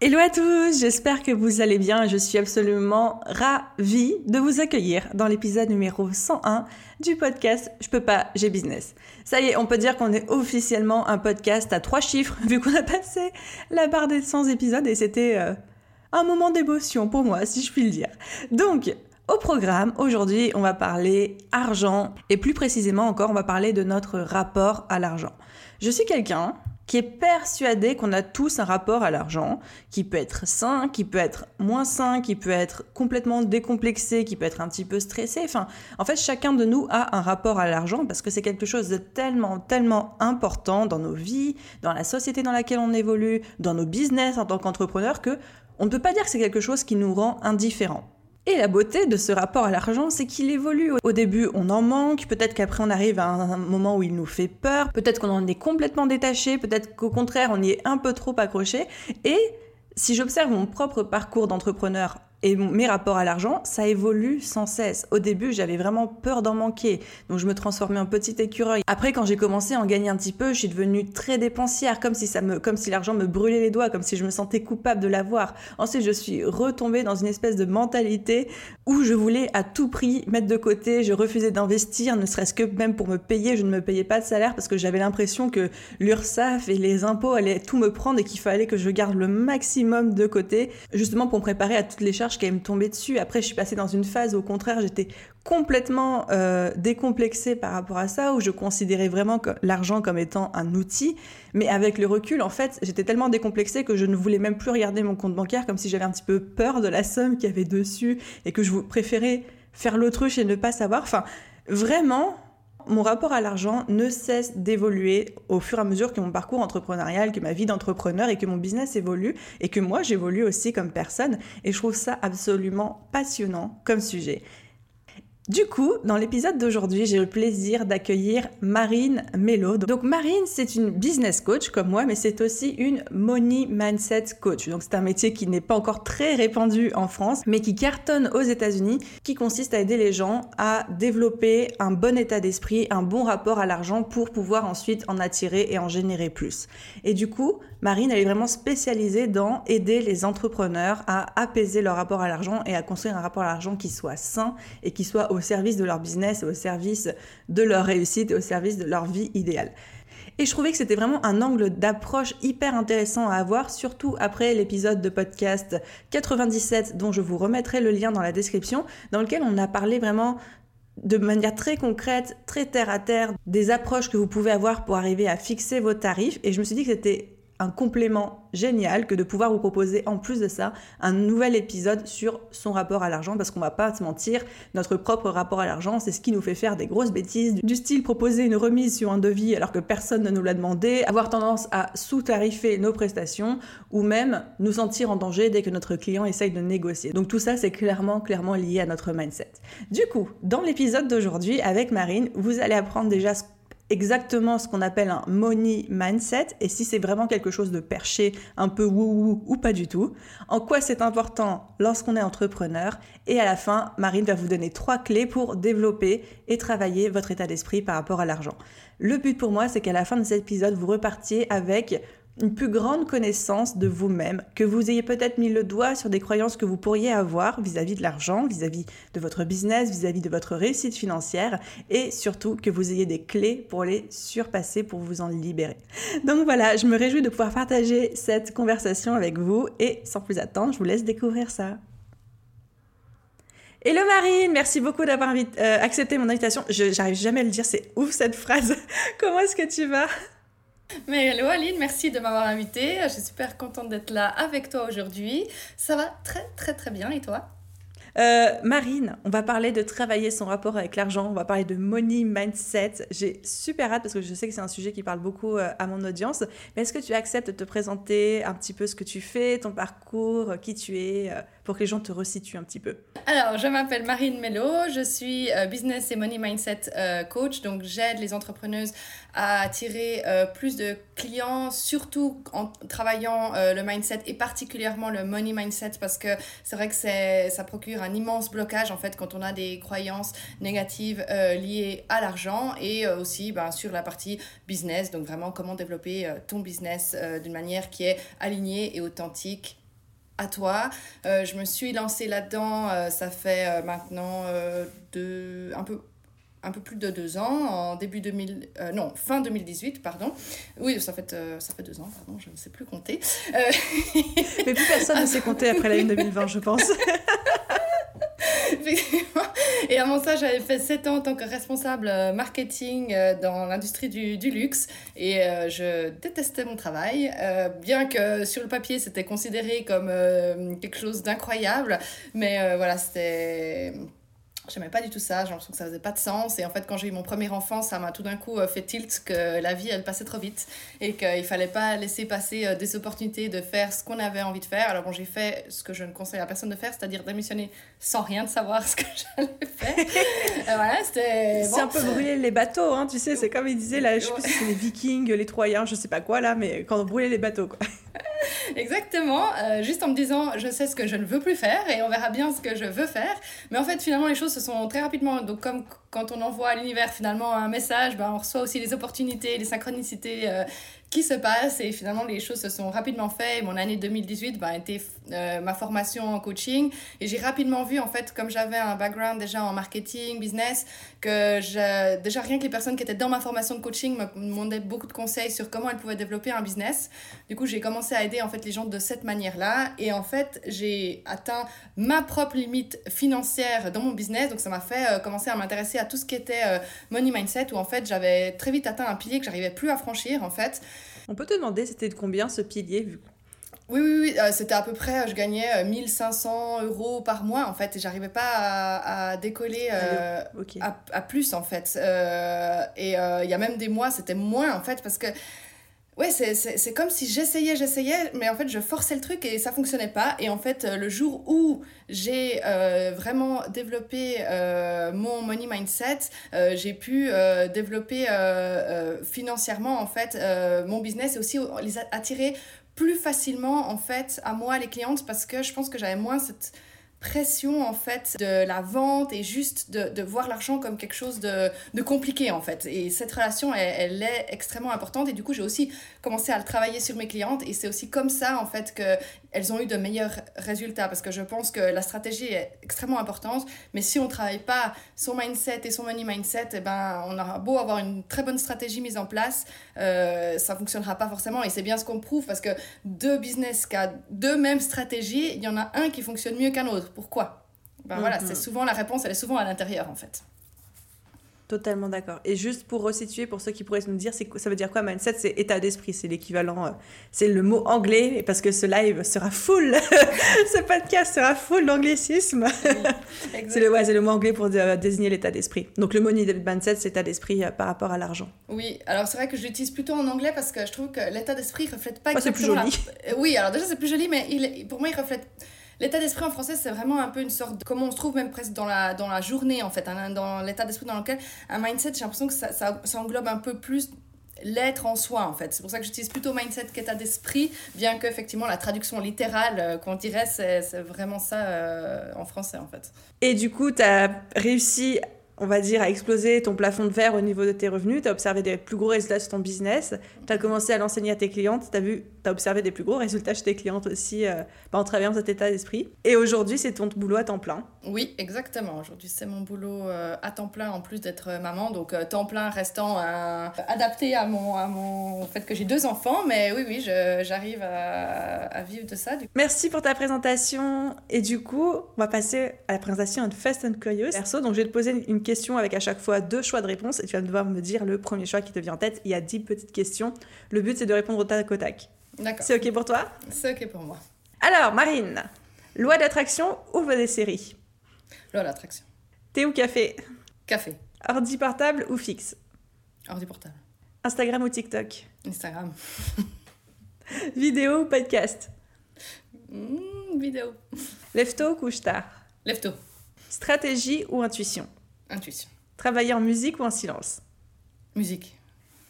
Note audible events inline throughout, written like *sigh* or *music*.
Hello à tous, j'espère que vous allez bien. Je suis absolument ravie de vous accueillir dans l'épisode numéro 101 du podcast Je peux pas, j'ai business. Ça y est, on peut dire qu'on est officiellement un podcast à trois chiffres *laughs* vu qu'on a passé la barre des 100 épisodes et c'était euh, un moment d'émotion pour moi, si je puis le dire. Donc, au programme, aujourd'hui, on va parler argent et plus précisément encore, on va parler de notre rapport à l'argent. Je suis quelqu'un qui est persuadé qu'on a tous un rapport à l'argent, qui peut être sain, qui peut être moins sain, qui peut être complètement décomplexé, qui peut être un petit peu stressé. Enfin, en fait, chacun de nous a un rapport à l'argent parce que c'est quelque chose de tellement, tellement important dans nos vies, dans la société dans laquelle on évolue, dans nos business en tant qu'entrepreneur que on ne peut pas dire que c'est quelque chose qui nous rend indifférents. Et la beauté de ce rapport à l'argent, c'est qu'il évolue. Au début, on en manque, peut-être qu'après on arrive à un moment où il nous fait peur, peut-être qu'on en est complètement détaché, peut-être qu'au contraire on y est un peu trop accroché. Et si j'observe mon propre parcours d'entrepreneur et mes rapports à l'argent, ça évolue sans cesse. Au début, j'avais vraiment peur d'en manquer, donc je me transformais en petit écureuil. Après, quand j'ai commencé à en gagner un petit peu, je suis devenue très dépensière, comme si si l'argent me brûlait les doigts, comme si je me sentais coupable de l'avoir. Ensuite, je suis retombée dans une espèce de mentalité où je voulais à tout prix mettre de côté, je refusais d'investir, ne serait-ce que même pour me payer, je ne me payais pas de salaire parce que j'avais l'impression que l'URSSAF et les impôts allaient tout me prendre et qu'il fallait que je garde le maximum de côté, justement pour me préparer à toutes les charges qui allaient me tomber dessus. Après, je suis passée dans une phase où, au contraire, j'étais complètement euh, décomplexée par rapport à ça, où je considérais vraiment l'argent comme étant un outil. Mais avec le recul, en fait, j'étais tellement décomplexée que je ne voulais même plus regarder mon compte bancaire, comme si j'avais un petit peu peur de la somme qu'il y avait dessus et que je préférais faire l'autruche et ne pas savoir. Enfin, vraiment, mon rapport à l'argent ne cesse d'évoluer au fur et à mesure que mon parcours entrepreneurial, que ma vie d'entrepreneur et que mon business évolue et que moi j'évolue aussi comme personne. Et je trouve ça absolument passionnant comme sujet. Du coup, dans l'épisode d'aujourd'hui, j'ai le plaisir d'accueillir Marine Mello. Donc Marine, c'est une business coach comme moi, mais c'est aussi une money mindset coach. Donc c'est un métier qui n'est pas encore très répandu en France, mais qui cartonne aux États-Unis, qui consiste à aider les gens à développer un bon état d'esprit, un bon rapport à l'argent pour pouvoir ensuite en attirer et en générer plus. Et du coup, Marine, elle est vraiment spécialisée dans aider les entrepreneurs à apaiser leur rapport à l'argent et à construire un rapport à l'argent qui soit sain et qui soit service de leur business, au service de leur réussite au service de leur vie idéale. Et je trouvais que c'était vraiment un angle d'approche hyper intéressant à avoir, surtout après l'épisode de podcast 97 dont je vous remettrai le lien dans la description, dans lequel on a parlé vraiment de manière très concrète, très terre à terre, des approches que vous pouvez avoir pour arriver à fixer vos tarifs. Et je me suis dit que c'était un complément génial que de pouvoir vous proposer en plus de ça un nouvel épisode sur son rapport à l'argent parce qu'on va pas se mentir, notre propre rapport à l'argent, c'est ce qui nous fait faire des grosses bêtises du style proposer une remise sur un devis alors que personne ne nous l'a demandé, avoir tendance à sous-tarifer nos prestations ou même nous sentir en danger dès que notre client essaye de négocier. Donc tout ça c'est clairement clairement lié à notre mindset. Du coup, dans l'épisode d'aujourd'hui avec Marine, vous allez apprendre déjà ce exactement ce qu'on appelle un money mindset et si c'est vraiment quelque chose de perché, un peu wou-wou ou pas du tout. En quoi c'est important lorsqu'on est entrepreneur? Et à la fin, Marine va vous donner trois clés pour développer et travailler votre état d'esprit par rapport à l'argent. Le but pour moi, c'est qu'à la fin de cet épisode, vous repartiez avec une plus grande connaissance de vous-même, que vous ayez peut-être mis le doigt sur des croyances que vous pourriez avoir vis-à-vis de l'argent, vis-à-vis de votre business, vis-à-vis de votre réussite financière, et surtout que vous ayez des clés pour les surpasser, pour vous en libérer. Donc voilà, je me réjouis de pouvoir partager cette conversation avec vous, et sans plus attendre, je vous laisse découvrir ça. Hello Marine, merci beaucoup d'avoir euh, accepté mon invitation. Je j'arrive jamais à le dire, c'est ouf cette phrase. *laughs* Comment est-ce que tu vas? Mais hello Aline, merci de m'avoir invitée. Je suis super contente d'être là avec toi aujourd'hui. Ça va très très très bien et toi? Euh, Marine, on va parler de travailler son rapport avec l'argent, on va parler de money mindset. J'ai super hâte parce que je sais que c'est un sujet qui parle beaucoup euh, à mon audience. Mais est-ce que tu acceptes de te présenter un petit peu ce que tu fais, ton parcours, qui tu es, euh, pour que les gens te resituent un petit peu. Alors, je m'appelle Marine Mello, je suis business et money mindset coach, donc j'aide les entrepreneuses à attirer plus de clients, surtout en travaillant le mindset et particulièrement le money mindset parce que c'est vrai que ça procure un immense blocage en fait quand on a des croyances négatives euh, liées à l'argent et euh, aussi ben, sur la partie business, donc vraiment comment développer euh, ton business d'une manière qui est alignée et authentique à toi. je me suis lancée là-dedans, ça fait maintenant de, un peu un peu plus de deux ans, en début 2000, non, fin 2018, pardon. Oui, ça fait, ça fait deux ans, pardon, je ne sais plus compter. *laughs* Mais plus personne ne sait compter après l'année 2020, je pense. *laughs* Et avant ça, j'avais fait 7 ans en tant que responsable euh, marketing euh, dans l'industrie du, du, luxe. Et euh, je détestais mon travail, bien que sur le papier, c'était considéré comme quelque chose d'incroyable. Mais voilà, c'était J'aimais pas du tout ça, j'ai l'impression que ça faisait pas de sens. Et en fait, quand j'ai eu mon premier enfant, ça m'a tout d'un coup euh, fait tilt que la vie, elle passait trop vite et qu'il fallait pas laisser passer euh, des opportunités de faire ce qu'on avait envie de faire. Alors bon, j'ai fait ce que je ne conseille à personne de faire, c'est-à-dire démissionner sans rien de savoir *laughs* ce que j'allais faire. Euh, voilà, c'était... c'est un peu brûler les bateaux, hein, tu sais, c'est comme ils disaient, là, je sais plus si c'est les vikings, les troyens, je sais pas quoi, là, mais quand on brûlait les bateaux, quoi. *laughs* Exactement, juste en me disant je sais ce que je ne veux plus faire et on verra bien ce que je veux faire. Mais en fait, finalement, les choses se sont très rapidement. Donc, comme quand on envoie à l'univers finalement un message, ben, on reçoit aussi les opportunités, les synchronicités euh, qui se passent et finalement les choses se sont rapidement faites. Mon année 2018 ben, a été euh, ma formation en coaching et j'ai rapidement vu en fait comme j'avais un background déjà en marketing, business, que je, déjà rien que les personnes qui étaient dans ma formation de coaching me demandaient beaucoup de conseils sur comment elles pouvaient développer un business. Du coup j'ai commencé à aider en fait les gens de cette manière-là et en fait j'ai atteint ma propre limite financière dans mon business donc ça m'a fait euh, commencer à m'intéresser à tout ce qui était euh, money mindset, où en fait j'avais très vite atteint un pilier que j'arrivais plus à franchir en fait. On peut te demander c'était de combien ce pilier vu oui, oui, oui, euh, c'était à peu près, je gagnais 1500 euh, euros par mois en fait, et j'arrivais pas à, à décoller à, à, plus en fait. et il y a même des mois, c'était moins en fait, parce que ouais, c'est comme si j'essayais, j'essayais, mais en fait, je forçais le truc et ça fonctionnait pas. Et en fait, le jour où j'ai euh, vraiment développé euh, mon money mindset, euh, j'ai pu développer financièrement, en fait, mon business et aussi les attirer plus facilement, en fait, à moi, les clientes, parce que je pense que j'avais moins cette pression en fait de la vente et juste de, de voir l'argent comme quelque chose de, de, compliqué en fait. Et cette relation elle, est extrêmement importante. Et du coup j'ai aussi commencé à le travailler sur mes clientes. Et c'est aussi comme ça en fait que elles ont eu de meilleurs résultats. Parce que je pense que la stratégie est extrêmement importante. Mais si on travaille pas son mindset et son money mindset et eh ben on aura beau avoir une très bonne stratégie mise en place euh, ça fonctionnera pas forcément. Et c'est bien ce qu'on prouve parce que deux business qui ont deux mêmes stratégies il y en a un qui fonctionne mieux qu'un autre pourquoi? Ben voilà, c'est mhm. souvent la réponse, elle est souvent à l'intérieur en fait. Totalement d'accord. Et juste pour resituer, pour ceux qui pourraient nous dire, ça veut dire quoi mindset? C'est état d'esprit, c'est l'équivalent, euh, c'est le mot anglais, parce que ce live sera full, *laughs* ce podcast sera full d'anglicisme. *laughs* c'est le, ouais, le mot anglais pour désigner l'état d'esprit. Donc le mot mindset, c'est état d'esprit euh, par rapport à l'argent. Oui, alors c'est vrai que je l'utilise plutôt en anglais parce que je trouve que l'état d'esprit reflète pas exactement... c'est plus joli. Oui, alors déjà c'est plus joli, mais il, pour moi il reflète L'état d'esprit en français, c'est vraiment un peu une sorte de. Comment on se trouve même presque dans la, dans la journée, en fait, hein, dans l'état d'esprit dans lequel. Un mindset, j'ai l'impression que ça, ça, englobe un peu plus l'être en soi en fait. C'est pour ça que j'utilise plutôt mindset qu'état d'esprit, bien qu'effectivement la traduction littérale euh, qu'on dirait c'est vraiment ça euh, en français en fait. Et du coup, tu as réussi on va dire, à exploser ton plafond de verre au niveau de tes revenus, tu as observé des plus gros résultats sur ton business, tu as commencé à l'enseigner à tes clientes, tu as vu, as observé des plus gros résultats chez tes clientes aussi euh, bah, en travaillant cet état d'esprit. Et aujourd'hui, c'est ton boulot à temps plein. Oui, exactement. Aujourd'hui, c'est mon boulot euh, à temps plein en plus d'être maman, donc euh, temps plein restant adapté à mon, à mon fait que j'ai deux enfants, mais oui, oui, j'arrive à, à, vivre de ça. Merci pour ta présentation. Et du coup, on va passer à la présentation de Fast and Curious. Perso, donc je vais te poser une question avec à chaque fois deux choix de réponse et tu vas devoir me dire le premier choix qui te vient en tête. Il y a dix petites questions. Le but, c'est de répondre au tac au tac. D'accord. C'est OK pour toi? C'est OK pour moi. Alors, Marine, loi d'attraction ou des séries Loi l'attraction. Thé ou café? Café. Ordi portable ou fixe? Ordi portable. Instagram ou TikTok? Instagram. *laughs* vidéo ou podcast? Mmh, Vidéo. Lève-tôt ou couche-tard? Lève-tôt. Stratégie ou intuition? Intuition. Travailler en musique ou en silence? Musique.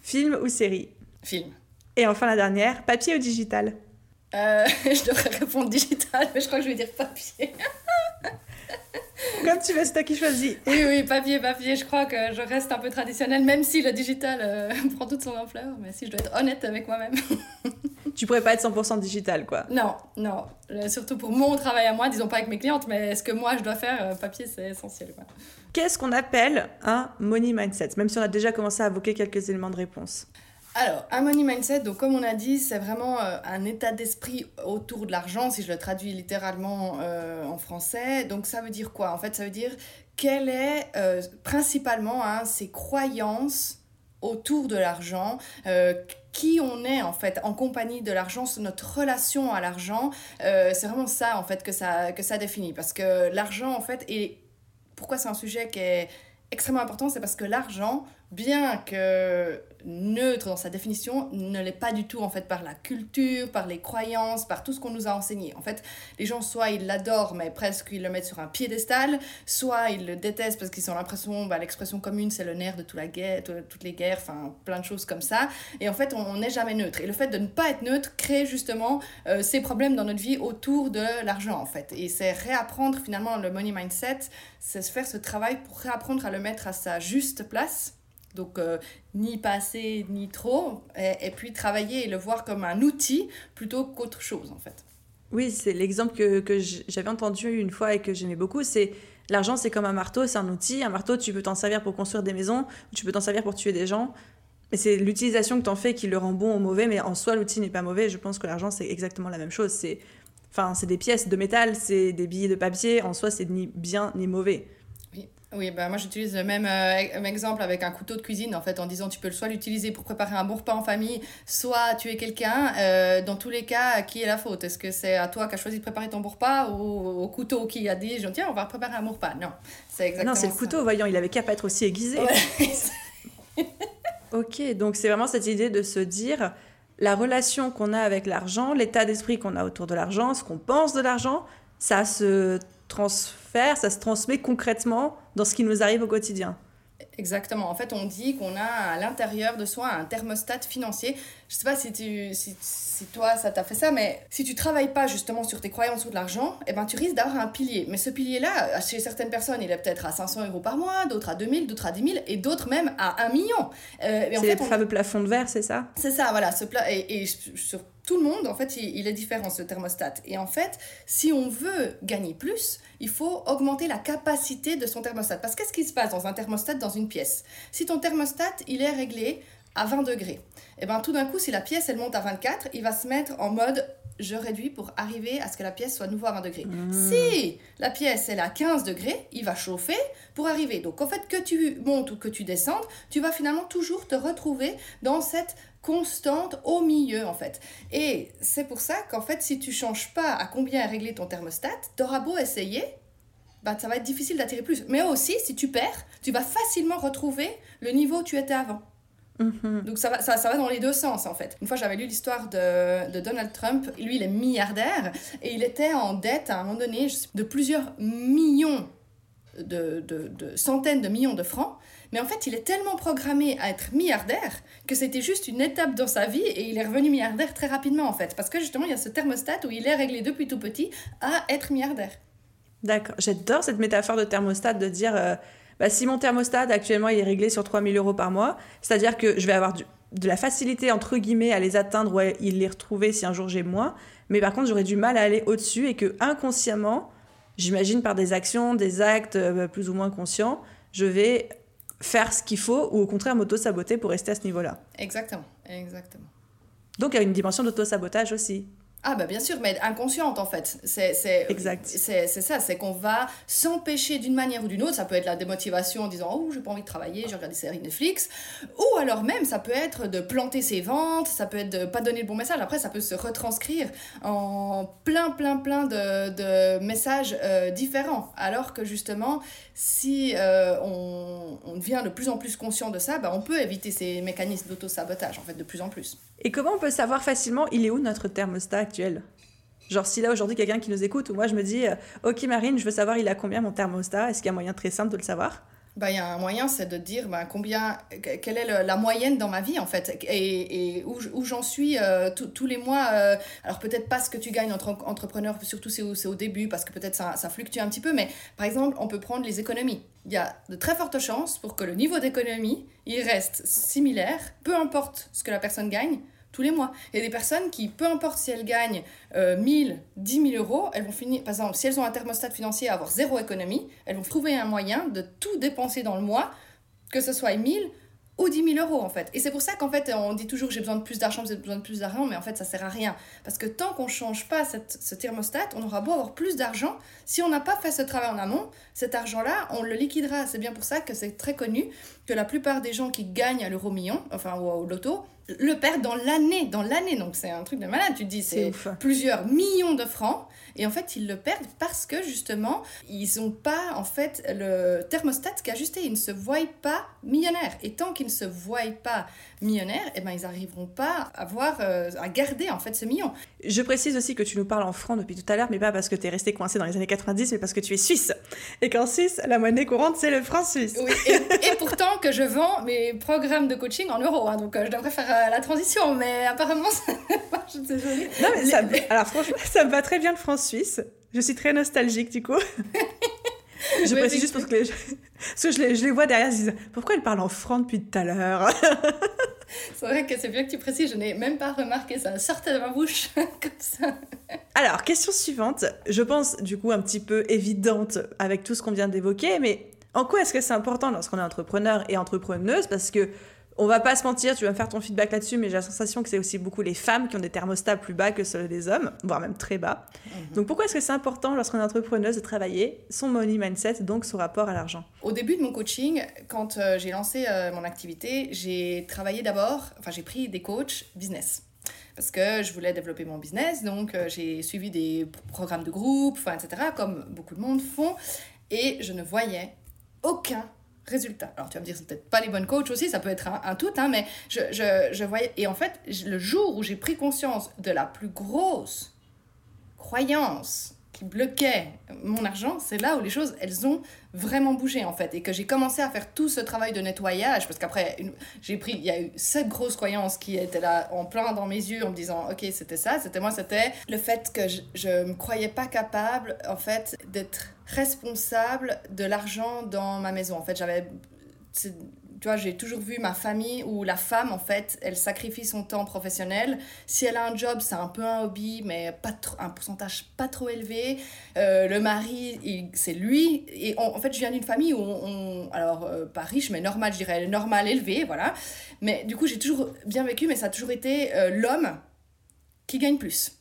Film ou série? Film. Et enfin la dernière, papier ou digital? Euh, *laughs* Je devrais répondre digital, mais je crois que je vais dire papier. Comme tu veux, c'est toi qui choisis. Oui, oui, papier, papier. Je crois que je reste un peu traditionnel, même si le digital euh, *laughs* prend toute son ampleur. Mais si je dois être honnête avec moi-même. *laughs* tu pourrais pas être 100% digital, quoi. Non, non. Euh, surtout pour mon travail à moi, disons pas avec mes clientes, mais ce que moi je dois faire, papier, c'est essentiel. Qu'est-ce qu'on appelle un money mindset Même si on a déjà commencé à évoquer quelques éléments de réponse. Alors, un money mindset, donc comme on a dit, c'est vraiment euh, un état d'esprit autour de l'argent, si je le traduis littéralement euh, en français. Donc ça veut dire quoi? En fait, ça veut dire quelle est euh, principalement hein, ses croyances autour de l'argent, qui on est en fait en compagnie de l'argent, notre relation à l'argent. c'est vraiment ça en fait que ça, que ça définit. Parce que l'argent en fait, et pourquoi c'est un sujet qui est extrêmement important, c'est parce que l'argent, bien que neutre dans sa définition, ne l'est pas du tout en fait par la culture, par les croyances, par tout ce qu'on nous a enseigné. En fait, les gens soit ils l'adorent mais presque ils le mettent sur un piédestal, soit ils le détestent parce qu'ils ont l'impression, bah, l'expression commune c'est le nerf de toute la guerre, toutes les guerres, enfin plein de choses comme ça. Et en fait, on n'est jamais neutre. Et le fait de ne pas être neutre crée justement euh, ces problèmes dans notre vie autour de l'argent en fait. Et c'est réapprendre finalement le money mindset, c'est faire ce travail pour réapprendre à le mettre à sa juste place donc, euh, ni pas assez, ni trop. Et, puis travailler et le voir comme un outil plutôt qu'autre chose, en fait. Oui, c'est l'exemple que, que j'avais entendu une fois et que j'aimais beaucoup. C'est l'argent, c'est comme un marteau, c'est un outil. Un marteau, tu peux t'en servir pour construire des maisons, tu peux t'en servir pour tuer des gens. Mais c'est l'utilisation que tu en fais qui le rend bon ou mauvais. Mais en soi, l'outil n'est pas mauvais. Je pense que l'argent, c'est exactement la même chose. C'est enfin, des pièces de métal, c'est des billets de papier. En soi, c'est ni bien ni mauvais. Oui, bah moi j'utilise le même, euh, exemple avec un couteau de cuisine en fait en disant tu peux soit l'utiliser pour préparer un bon repas en famille, soit tuer quelqu'un. Euh, dans tous les cas, qui est la faute Est-ce que c'est à toi qui as choisi de préparer ton bon repas ou au couteau qui a dit tiens on va préparer un bon repas? Non, c'est exactement Non, c'est le couteau, voyons, il avait qu'à pas être aussi aiguisé. ok, donc c'est vraiment cette idée de se dire la relation qu'on a avec l'argent, l'état d'esprit qu'on a autour de l'argent, ce qu'on pense de l'argent, ça se transfère, ça se transmet concrètement dans ce qui nous arrive au quotidien. Exactement. En fait, on dit qu'on a à l'intérieur de soi un thermostat financier. Je sais pas si, tu, si, si toi, ça t'a fait ça, mais si tu travailles pas justement sur tes croyances ou de l'argent, eh ben, tu risques d'avoir un pilier. Mais ce pilier-là, chez certaines personnes, il est peut-être à 500 euros par mois, d'autres à 2000, d'autres à 10 000 et d'autres même à 1 million. Euh, c'est le fameux plafond de verre, c'est ça? C'est ça, voilà. Ce pla... et, et sur tout le monde, en fait, il, est différent ce thermostat. Et en fait, si on veut gagner plus, il faut augmenter la capacité de son thermostat. Parce qu'est-ce qui se passe dans un thermostat dans une pièce? Si ton thermostat, il est réglé à 20 degrés, et eh bien tout d'un coup, si la pièce, elle monte à 24, il va se mettre en mode je réduis pour arriver à ce que la pièce soit nouveau à 20 degrés. Mmh. Si la pièce elle est à 15 degrés, il va chauffer pour arriver. Donc en fait que tu montes ou que tu descendes, tu vas finalement toujours te retrouver dans cette constante au milieu en fait. Et c'est pour ça qu'en fait si tu changes pas à combien est réglé ton thermostat, t'auras beau essayer, bah, ça va être difficile d'attirer plus. Mais aussi si tu perds, tu vas facilement retrouver le niveau où tu étais avant. Mhm. Donc ça va, ça, ça, va dans les deux sens en fait. Une fois j'avais lu l'histoire de, de, Donald Trump, lui il est milliardaire et il était en dette à un moment donné de plusieurs millions de, de, de centaines de millions de francs mais en fait, il est tellement programmé à être milliardaire que c'était juste une étape dans sa vie et il est revenu milliardaire très rapidement en fait. Parce que justement, il y a ce thermostat où il est réglé depuis tout petit à être milliardaire. D'accord. J'adore cette métaphore de thermostat de dire euh, bah, si mon thermostat actuellement il est réglé sur 3000 euros par mois, c'est-à-dire que je vais avoir de la facilité entre guillemets à les atteindre ou à les retrouver si un jour j'ai moins. Mais par contre, j'aurais du mal à aller au-dessus et que inconsciemment, j'imagine par des actions, des actes euh, plus ou moins conscients, je vais faire ce qu'il faut ou au contraire m'auto-saboter pour rester à ce niveau-là. Exactement, exactement. Donc il y a une dimension d'auto-sabotage aussi. Ah bah bien sûr, mais inconsciente en fait. C'est exact. C'est ça, c'est qu'on va s'empêcher d'une manière ou d'une autre. Ça peut être la démotivation en disant oh j'ai pas envie de travailler, j'ai regardé des séries Netflix, ou alors même ça peut être de planter ses ventes, ça peut être de pas donner le bon message. Après ça peut se retranscrire en plein plein plein de, de messages euh, différents. Alors que justement si euh, on, on, devient de plus en plus conscient de ça, bah, on peut éviter ces mécanismes d'auto sabotage en fait de plus en plus. Et comment on peut savoir facilement il est où notre thermostat? Genre si là aujourd'hui quelqu'un qui nous écoute ou moi je me dis euh, ok Marine je veux savoir il a combien mon thermostat est-ce qu'il y a un moyen très simple de le savoir? Bah, il y a un moyen, c'est de dire bah, combien, quelle est la moyenne dans ma vie en fait, et, où, j'en suis euh, tous les mois. Euh, alors peut-être pas ce que tu gagnes entre entrepreneur, surtout c'est au, au, début, parce que peut-être ça, ça, fluctue un petit peu, mais par exemple, on peut prendre les économies. Il y a de très fortes chances pour que le niveau d'économie, il reste similaire, peu importe ce que la personne gagne, tous les mois. Il y a des personnes qui, peu importe si elles gagnent euh, 1000, 10 000 euros, elles vont finir, par exemple, si elles ont un thermostat financier à avoir zéro économie, elles vont trouver un moyen de tout dépenser dans le mois, que ce soit 1000 ou 10 000 euros en fait. Et c'est pour ça qu'en fait on dit toujours j'ai besoin de plus d'argent, j'ai besoin de plus d'argent, mais en fait ça sert à rien. Parce que tant qu'on change pas ce thermostat, on aura beau avoir plus d'argent, si on n'a pas fait ce travail en amont, cet argent-là, on le liquidera. C'est bien pour ça que c'est très connu que la plupart des gens qui gagnent à l'euro million, enfin ou au loto, le perdent dans l'année, dans l'année. Donc c'est un truc de malade. Tu te dis c'est plusieurs millions de francs et en fait, ils le perdent parce que justement, ils n'ont pas en fait le thermostat qui est ajusté. Ils ne se voient pas millionnaires. Et tant qu'ils ne se voient pas millionnaires, eh ben, ils n'arriveront pas à, avoir, euh, à garder en fait ce million. Je précise aussi que tu nous parles en francs depuis tout à l'heure, mais pas parce que tu es resté coincé dans les années 90, mais parce que tu es suisse. Et qu'en Suisse, la monnaie courante, c'est le franc suisse. Oui, et, pourtant que je vends mes programmes de coaching en euros. Hein, donc euh, je devrais faire euh, la transition, mais apparemment, *laughs* ça je suis désolée. Non, mais ça, alors franchement, ça me va très bien le franc suisse. Je suis très nostalgique du coup. *laughs* je précise juste parce que, je, parce que je, les, je les vois derrière, ils disent Pourquoi elle parle en franc depuis tout à l'heure *laughs* C'est vrai que c'est bien que tu précises, je n'ai même pas remarqué, ça sortait de ma bouche *laughs* comme ça. Alors, question suivante, je pense du coup un petit peu évidente avec tout ce qu'on vient d'évoquer, mais en quoi est-ce que c'est important lorsqu'on est entrepreneur et entrepreneuse? Parce que on va pas se mentir, tu vas me faire ton feedback là-dessus, mais j'ai la sensation que c'est aussi beaucoup les femmes qui ont des thermostats plus bas que ceux des hommes, voire même très bas. Mhm. Donc pourquoi est-ce que c'est important lorsqu'on est entrepreneuse de travailler son money mindset, donc son rapport à l'argent? Au début de mon coaching, quand euh, j'ai lancé euh, mon activité, j'ai travaillé d'abord, enfin j'ai pris des coachs business parce que je voulais développer mon business, donc euh, j'ai suivi des programmes de groupe, enfin, etc., comme beaucoup de monde font, et je ne voyais aucun résultat. Alors tu vas me dire, c'est peut-être pas les bonnes coachs aussi, ça peut être un, tout, hein, mais je, je, je, voyais. Et en fait, le jour où j'ai pris conscience de la plus grosse croyance qui bloquait mon argent, c'est là où les choses, elles ont vraiment bougé en fait. Et que j'ai commencé à faire tout ce travail de nettoyage, parce qu'après, j'ai pris, il y a eu cette grosse croyance qui était là en plein dans mes yeux en me disant, ok, c'était ça, c'était moi, c'était le fait que je ne me croyais pas capable en fait d'être responsable de l'argent dans ma maison. En fait, j'avais tu vois, j'ai toujours vu ma famille où la femme, en fait, elle sacrifie son temps professionnel. Si elle a un job, c'est un peu un hobby, mais pas un pourcentage pas trop élevé. Euh, le mari, c'est lui. Et en fait, je viens d'une famille où on, alors, euh, pas riche, mais normal, je dirais, normal, élevé, voilà. Mais du coup, j'ai toujours bien vécu, mais ça a toujours été euh, l'homme qui gagne plus,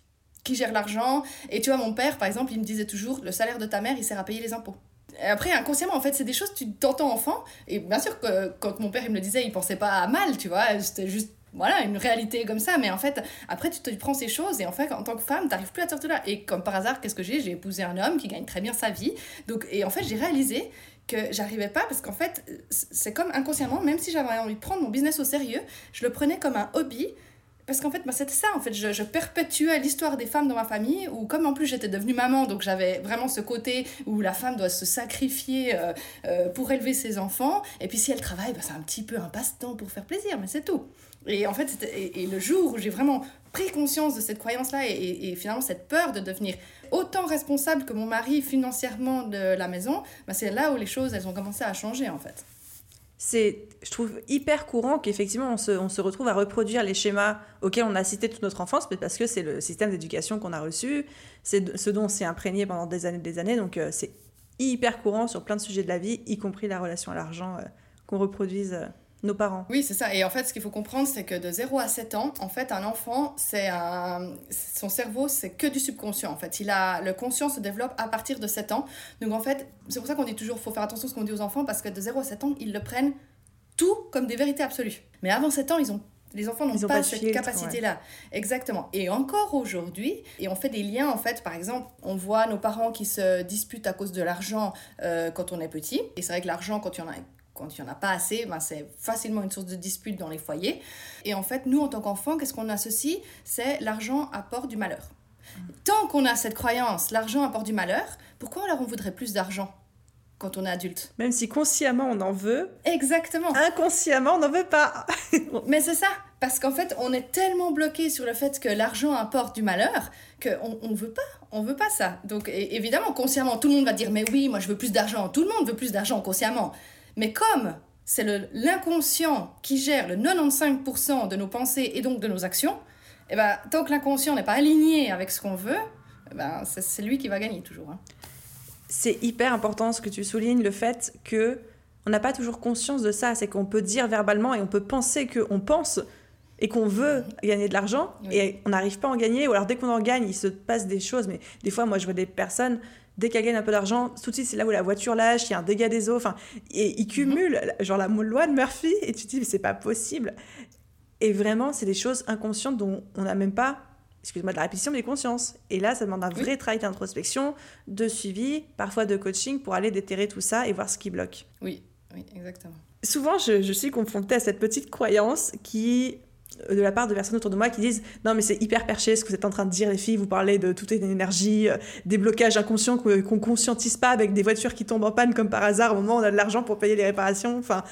qui gère l'argent. Et tu vois, mon père, par exemple, il me disait toujours, le salaire de ta mère, il sert à payer les impôts après, inconsciemment, en fait, c'est des choses, tu t'entends enfant. Et bien sûr, que, quand mon père il me le disait, il pensait pas à mal, tu vois. C'était juste, voilà, une réalité comme ça. Mais en fait, après, tu te prends ces choses. Et en fait, en tant que femme, t'arrives plus à sortir de là. Et comme par hasard, qu'est-ce que j'ai? J'ai épousé un homme qui gagne très bien sa vie. Donc, et en fait, j'ai réalisé que j'arrivais pas parce qu'en fait, c'est comme inconsciemment, même si j'avais envie de prendre mon business au sérieux, je le prenais comme un hobby parce qu'en fait, bah, c'était ça, en fait, je, je perpétuais l'histoire des femmes dans ma famille, où comme en plus j'étais devenue maman, donc j'avais vraiment ce côté où la femme doit se sacrifier euh, euh, pour élever ses enfants, et puis si elle travaille, bah, c'est un petit peu un passe-temps pour faire plaisir, mais c'est tout. Et en fait, et, le jour où j'ai vraiment pris conscience de cette croyance-là, et, et, finalement cette peur de devenir autant responsable que mon mari financièrement de la maison, bah, c'est là où les choses, elles ont commencé à changer, en fait c'est, je trouve, hyper courant qu'effectivement on se, on se, retrouve à reproduire les schémas auxquels on a cité toute notre enfance, parce que c'est le système d'éducation qu'on a reçu, c'est ce dont on s'est imprégné pendant des années des années, donc euh, c'est hyper courant sur plein de sujets de la vie, y compris la relation à l'argent, euh, qu'on reproduise euh, nos parents. Oui, c'est ça. Et en fait, ce qu'il faut comprendre, c'est que de 0 à 7 ans, en fait, un enfant, c'est un... son cerveau, c'est que du subconscient. En fait, il a le conscient se développe à partir de 7 ans. Donc en fait, c'est pour ça qu'on dit toujours, faut faire attention à ce qu'on dit aux enfants parce que de 0 à 7 ans, ils le prennent tout comme des vérités absolues. Mais avant 7 ans, ils ont les enfants n'ont pas, cette capacité-là. Exactement. Et encore aujourd'hui, et on fait des liens, en fait, par exemple, on voit nos parents qui se disputent à cause de l'argent euh, quand on est petit. Et c'est vrai que l'argent, quand il y en a quand il n'y en a pas assez, ben c'est facilement une source de dispute dans les foyers. Et en fait, nous, en tant qu'enfants, qu'est-ce qu'on associe? C'est l'argent apporte du malheur. Tant qu'on a cette croyance, l'argent apporte du malheur, pourquoi alors on voudrait plus d'argent quand on est adulte? Même si consciemment on en veut. Exactement. Inconsciemment on n'en veut pas. *laughs* Mais c'est ça. Parce qu'en fait, on est tellement bloqué sur le fait que l'argent apporte du malheur qu'on on veut pas. On veut pas ça. Donc évidemment, consciemment, tout le monde va dire mais oui, moi je veux plus d'argent. Tout le monde veut plus d'argent consciemment. Mais comme c'est l'inconscient qui gère le 95% de nos pensées et donc de nos actions, et eh ben, tant que l'inconscient n'est pas aligné avec ce qu'on veut, eh ben, c'est lui qui va gagner toujours. Hein c'est hyper important ce que tu soulignes, le fait que on n'a pas toujours conscience de ça. C'est qu'on peut dire verbalement et on peut penser qu'on pense et qu'on veut gagner de l'argent et on n'arrive pas à en gagner. Ou alors dès qu'on en gagne, il se passe des choses. Mais des fois, moi, je vois des personnes, dès qu'elles gagnent un peu d'argent, tout de suite, c'est là où la voiture lâche, il y a un dégât des eaux. Enfin, et ils cumulent, mhm. genre la loi de Murphy. Et tu te dis, mais c'est pas possible. Et vraiment, c'est des choses inconscientes dont on n'a même pas excuse-moi, de la répétition, mais conscience. Et là, ça demande un vrai travail d'introspection, de suivi, parfois de coaching pour aller déterrer tout ça et voir ce qui bloque. Oui, oui, exactement. Souvent, je, je suis confrontée à cette petite croyance qui de la part de personnes autour de moi qui disent non mais c'est hyper perché ce que vous êtes en train de dire les filles vous parlez de toute une énergie euh, des blocages inconscients qu'on conscientise pas avec des voitures qui tombent en panne comme par hasard au moment où on a de l'argent pour payer les réparations enfin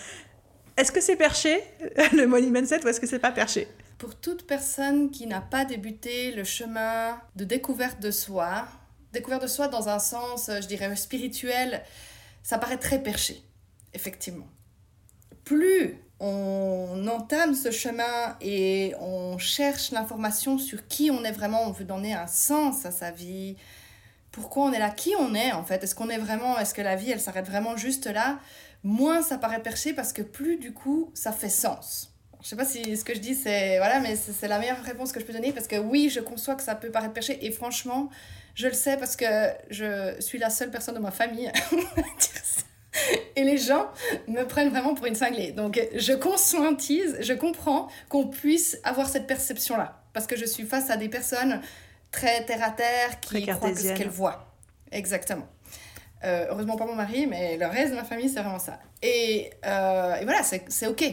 est-ce que c'est perché *laughs* le money mindset ou est-ce que c'est pas perché? Pour toute personne qui n'a pas débuté le chemin de découverte de soi, découverte de soi dans un sens, je dirais, spirituel, ça paraît très perché, effectivement. Plus on entame ce chemin et on cherche l'information sur qui on est vraiment, on veut donner un sens à sa vie, pourquoi on est là, qui on est en fait, est-ce qu'on est vraiment, est-ce que la vie elle s'arrête vraiment juste là, moins ça paraît perché parce que plus du coup ça fait sens. Je sais pas si ce que je dis, c'est voilà, mais c'est la meilleure réponse que je peux donner parce que oui, je conçois que ça peut paraître perché et franchement, je le sais parce que je suis la seule personne de ma famille *laughs* à dire ça. Et les gens me prennent vraiment pour une cinglée. Donc je conscientise, je comprends qu'on puisse avoir cette perception-là. Parce que je suis face à des personnes très terre à terre qui croient que ce qu'elles voient. Exactement. Euh, heureusement pas mon mari, mais le reste de ma famille, c'est vraiment ça. Et, euh, et voilà, c'est ok.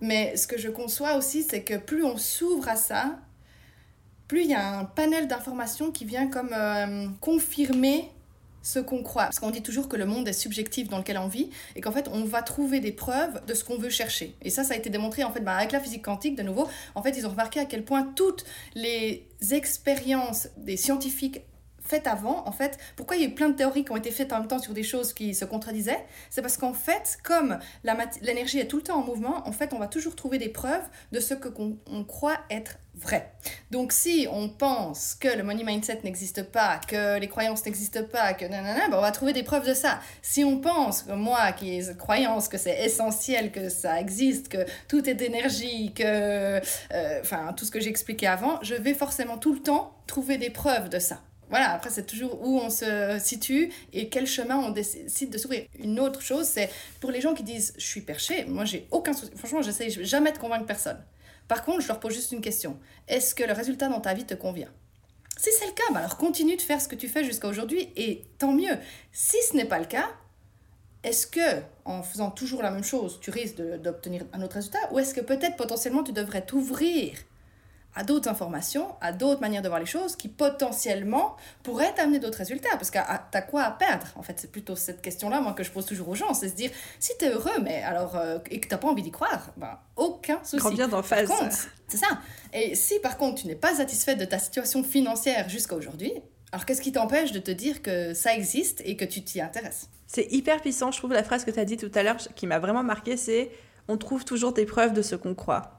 Mais ce que je conçois aussi, c'est que plus on s'ouvre à ça, plus il y a un panel d'informations qui vient comme euh, confirmer ce qu'on croit. Parce qu'on dit toujours que le monde est subjectif dans lequel on vit et qu'en fait on va trouver des preuves de ce qu'on veut chercher. Et ça, ça a été démontré en fait bah, avec la physique quantique de nouveau. En fait, ils ont remarqué à quel point toutes les expériences des scientifiques faites avant, en fait, pourquoi il y a eu plein de théories qui ont été faites en même temps sur des choses qui se contredisaient? C'est parce qu'en fait, comme l'énergie est tout le temps en mouvement, en fait, on va toujours trouver des preuves de ce que qu'on croit être Donc si on pense que le money mindset n'existe pas, que les croyances n'existent pas, que nanana, ben on va trouver des preuves de ça. Si on pense, que moi qui ai cette croyance que c'est essentiel, que ça existe, que tout est énergie, que... Euh, enfin, tout ce que j'ai expliqué avant, je vais forcément tout le temps trouver des preuves de ça. Voilà, après, c'est toujours où on se situe et quel chemin on décide de s'ouvrir. Une autre chose, c'est pour les gens qui disent je suis perché, moi j'ai aucun souci. Franchement, j'essaie jamais de convaincre personne. Par contre, je leur pose juste une question. Est-ce que le résultat dans ta vie te convient? Si c'est le cas, bah alors continue de faire ce que tu fais jusqu'à aujourd'hui et tant mieux. Si ce n'est pas le cas, est-ce que en faisant toujours la même chose, tu risques d'obtenir un autre résultat? Ou est-ce que peut-être potentiellement tu devrais t'ouvrir à d'autres informations, à d'autres manières de voir les choses qui potentiellement pourraient t'amener d'autres résultats. Parce que ah, t'as quoi à perdre? En fait, c'est plutôt cette question-là, moi, que je pose toujours aux gens. C'est se dire, si t'es heureux, mais alors, euh, et que t'as pas envie d'y croire, ben, aucun souci. Reviens d'en face. C'est ça. Et si, par contre, tu n'es pas satisfait de ta situation financière jusqu'à aujourd'hui, alors qu'est-ce qui t'empêche de te dire que ça existe et que tu t'y intéresses? C'est hyper puissant, je trouve, la phrase que tu as dit tout à l'heure, qui m'a vraiment marqué, c'est « on trouve toujours des preuves de ce qu'on croit ».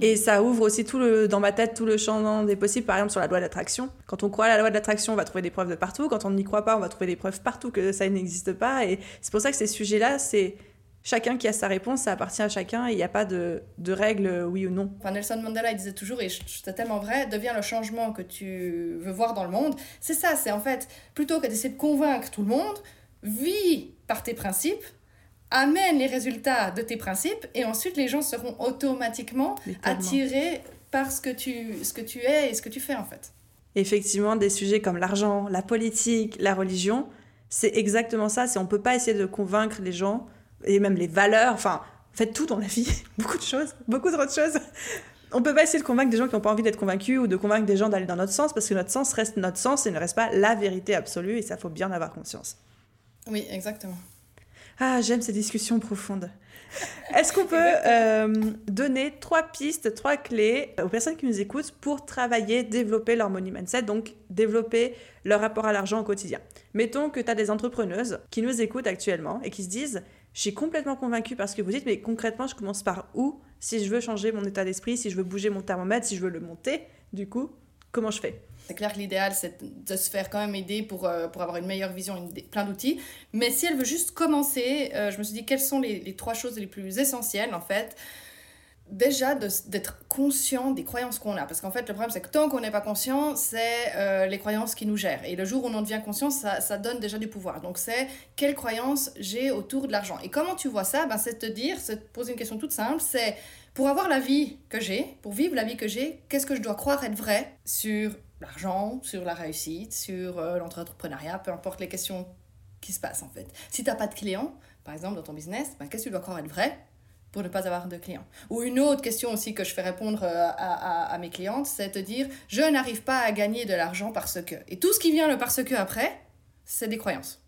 Et ça ouvre aussi tout le, dans ma tête tout le champ des possibles, par exemple sur la loi d'attraction. Quand on croit à la loi de l'attraction, on va trouver des preuves de partout. Quand on n'y croit pas, on va trouver des preuves partout que ça n'existe pas. Et c'est pour ça que ces sujets-là, c'est chacun qui a sa réponse, ça appartient à chacun il n'y a pas de, de règles oui ou non. Nelson Mandela, disait toujours, et c'est tellement vrai, deviens le changement que tu veux voir dans le monde. C'est ça, c'est en fait, plutôt que d'essayer de convaincre tout le monde, vis par tes principes, amène les résultats de tes principes et ensuite les gens seront automatiquement attirés par ce que, tu, ce que tu es et ce que tu fais en fait. Effectivement, des sujets comme l'argent, la politique, la religion, c'est exactement ça. C'est on peut pas essayer de convaincre les gens et même les valeurs. Enfin, en fait, tout dans la vie, *laughs* beaucoup de choses, beaucoup trop de choses. On peut pas essayer de convaincre des gens qui n'ont pas envie d'être convaincus ou de convaincre des gens d'aller dans notre sens parce que notre sens reste notre sens et ne reste pas la vérité absolue et ça faut bien avoir conscience. Oui, exactement. Ah, j'aime ces discussions profondes. Est-ce qu'on peut euh, donner trois pistes, trois clés aux personnes qui nous écoutent pour travailler, développer leur money mindset, donc développer leur rapport à l'argent au quotidien? Mettons que tu as des entrepreneuses qui nous écoutent actuellement et qui se disent Je suis complètement convaincue par ce que vous dites, mais concrètement, je commence par où? Si je veux changer mon état d'esprit, si je veux bouger mon thermomètre, si je veux le monter, du coup, comment je fais c'est clair que l'idéal, c'est de se faire quand même aider pour, euh, pour avoir une meilleure vision, plein d'outils. Mais si elle veut juste commencer, euh, je me suis dit quelles sont les, les, trois choses les plus essentielles, en fait? Déjà, d'être conscient des croyances qu'on a. Parce qu'en fait, le problème, c'est que tant qu'on n'est pas conscient, c'est euh, les croyances qui nous gèrent. Et le jour où on en devient conscient, ça, ça donne déjà du pouvoir. Donc, c'est quelles croyances j'ai autour de l'argent? Et comment tu vois ça? Ben, C'est te dire, c'est te poser une question toute simple, c'est pour avoir la vie que j'ai, pour vivre la vie que j'ai, qu'est-ce que je dois croire être vrai sur l'argent, sur la réussite, sur euh, l'entrepreneuriat, peu importe les questions qui se passent en fait. Si tu n'as pas de clients, par exemple dans ton business, ben, qu'est-ce que tu dois croire être vrai pour ne pas avoir de clients? Ou une autre question aussi que je fais répondre euh, à, à, mes clientes, c'est de dire je n'arrive pas à gagner de l'argent parce que. Et tout ce qui vient le parce que après, c'est des croyances.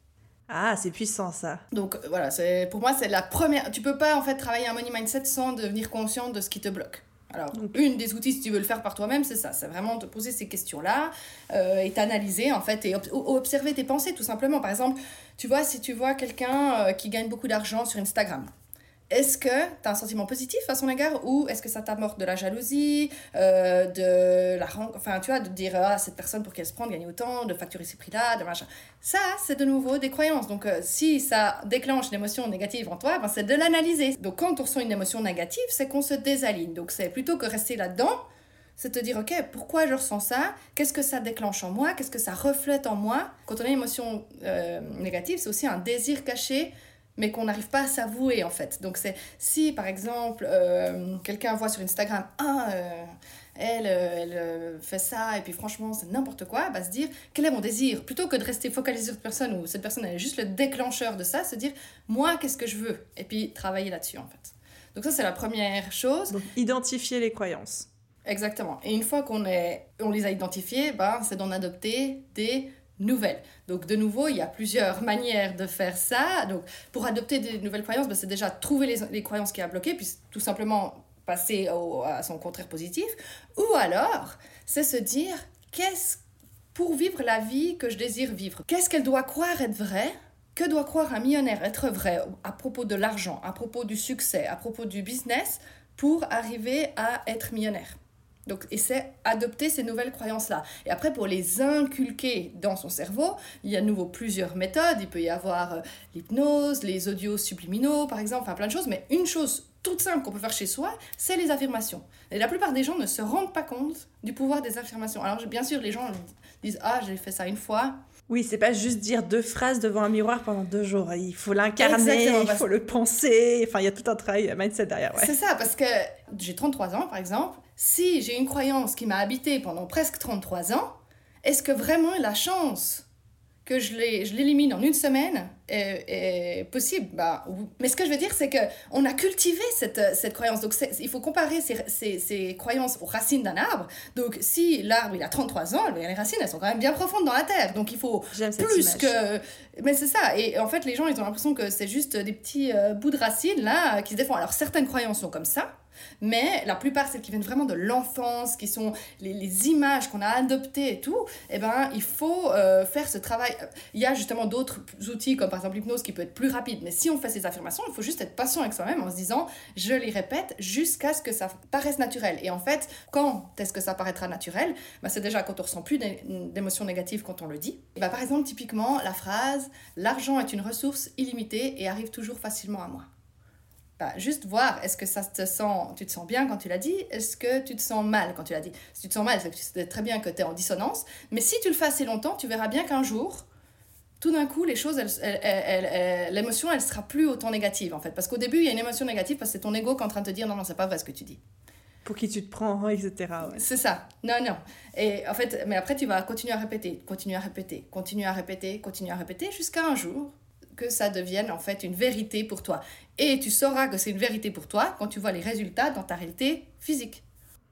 Ah, c'est puissant ça. Donc voilà, c'est pour moi c'est la première. Tu peux pas en fait travailler un money mindset sans devenir conscient de ce qui te bloque. Alors, une des outils, si tu veux le faire par toi-même, c'est ça. C'est vraiment te poser ces questions-là euh, et t'analyser, en fait, et observer tes pensées, tout simplement. Par exemple, tu vois, si tu vois quelqu'un euh, qui gagne beaucoup d'argent sur Instagram, est-ce que tu as un sentiment positif à son égard ou est-ce que ça t'amorte de la jalousie, euh, de la enfin tu vois, de dire ah cette personne pour qu'elle se prend gagne autant, de facturer ces prix-là, de machin. Ça, c'est de nouveau des croyances. Donc euh, si ça déclenche une émotion négative en toi, ben, c'est de l'analyser. Donc quand on ressent une émotion négative, c'est qu'on se désaligne. Donc c'est plutôt que rester là-dedans, c'est te dire ok pourquoi je ressens ça? Qu'est-ce que ça déclenche en moi? Qu'est-ce que ça reflète en moi? Quand on a une émotion euh, négative c'est aussi un désir caché mais qu'on n'arrive pas à s'avouer en fait. Donc c'est si par exemple euh, quelqu'un voit sur Instagram, ah, euh, elle, euh, elle fait ça et puis franchement c'est n'importe quoi, bah se dire quel est mon désir? Plutôt que de rester focalisé sur cette personne ou cette personne elle est juste le déclencheur de ça, se dire moi qu'est-ce que je veux? Et puis travailler là-dessus en fait. Donc ça c'est la première chose. Donc identifier les croyances. Exactement. Et une fois qu'on on les a identifiées, bah, c'est d'en adopter des nouvelles. Donc de nouveau, il y a plusieurs *laughs* manières de faire ça. Donc pour adopter des nouvelles croyances, ben, c'est déjà trouver les, les, croyances qui a bloqué, puis tout simplement passer à son contraire positif. Ou alors, c'est se dire, qu'est-ce pour vivre la vie que je désire vivre Qu'est-ce qu'elle doit croire être vrai que doit croire un millionnaire être vrai à propos de l'argent, à propos du succès, à propos du business pour arriver à être millionnaire donc, et c'est adopter ces nouvelles croyances-là. Et après, pour les inculquer dans son cerveau, il y a de nouveau plusieurs méthodes. Il peut y avoir euh, l'hypnose, les audios subliminaux, par exemple, enfin plein de choses. Mais une chose toute simple qu'on peut faire chez soi, c'est les affirmations. Et la plupart des gens ne se rendent pas compte du pouvoir des affirmations. Alors, bien sûr, les gens disent Ah, j'ai fait ça une fois. Oui, c'est pas juste dire deux phrases devant un miroir pendant deux jours. Il faut l'incarner, il faut le penser. Enfin, il y a tout un travail mindset derrière. C'est ça, parce que j'ai 33 ans, par exemple si j'ai une croyance qui m'a habité pendant presque 33 ans, est-ce que vraiment la chance que je l'élimine en une semaine est, possible bah, Mais ce que je veux dire, c'est qu'on a cultivé cette, cette croyance. Donc, il faut comparer ces, ces, ces, croyances aux racines d'un arbre. Donc, si l'arbre, il a 33 ans, les racines, elles sont quand même bien profondes dans la terre. Donc, il faut plus que... Mais c'est ça. Et en fait, les gens, ils ont l'impression que c'est juste des petits euh, bouts de racines, là, qui se défendent. Alors, certaines croyances sont comme ça. Mais la plupart, celles qui viennent vraiment de l'enfance, qui sont les, les images qu'on a adoptées et tout, eh ben, il faut euh, faire ce travail. Il y a justement d'autres outils, comme par exemple l'hypnose, qui peut être plus rapide. Mais si on fait ces affirmations, il faut juste être patient avec soi-même en se disant, je les répète jusqu'à ce que ça paraisse naturel. Et en fait, quand est-ce que ça paraîtra naturel? Ben, C'est déjà quand on ressent plus d'émotions négatives quand on le dit. Ben, par exemple, typiquement, la phrase, l'argent est une ressource illimitée et arrive toujours facilement à moi. Bah, juste voir, est-ce que ça te sent, tu te sens bien quand tu l'as dit? Est-ce que tu te sens mal quand tu l'as dit? Si tu te sens mal, c'est que tu sais très bien que tu es en dissonance. Mais si tu le fais assez longtemps, tu verras bien qu'un jour, tout d'un coup, les choses, l'émotion, elle sera plus autant négative en fait. Parce qu'au début, il y a une émotion négative parce que c'est ton ego qui est en train de te dire non, non, c'est pas vrai ce que tu dis. Pour qui tu te prends, *laughs* etc. C'est ça. Non, non. Et en fait, mais après, tu vas continuer à répéter, continuer à répéter, continuer à répéter, continuer à répéter jusqu'à un jour que ça devienne en fait une vérité pour toi. Et tu sauras que c'est une vérité pour toi quand tu vois les résultats dans ta réalité physique.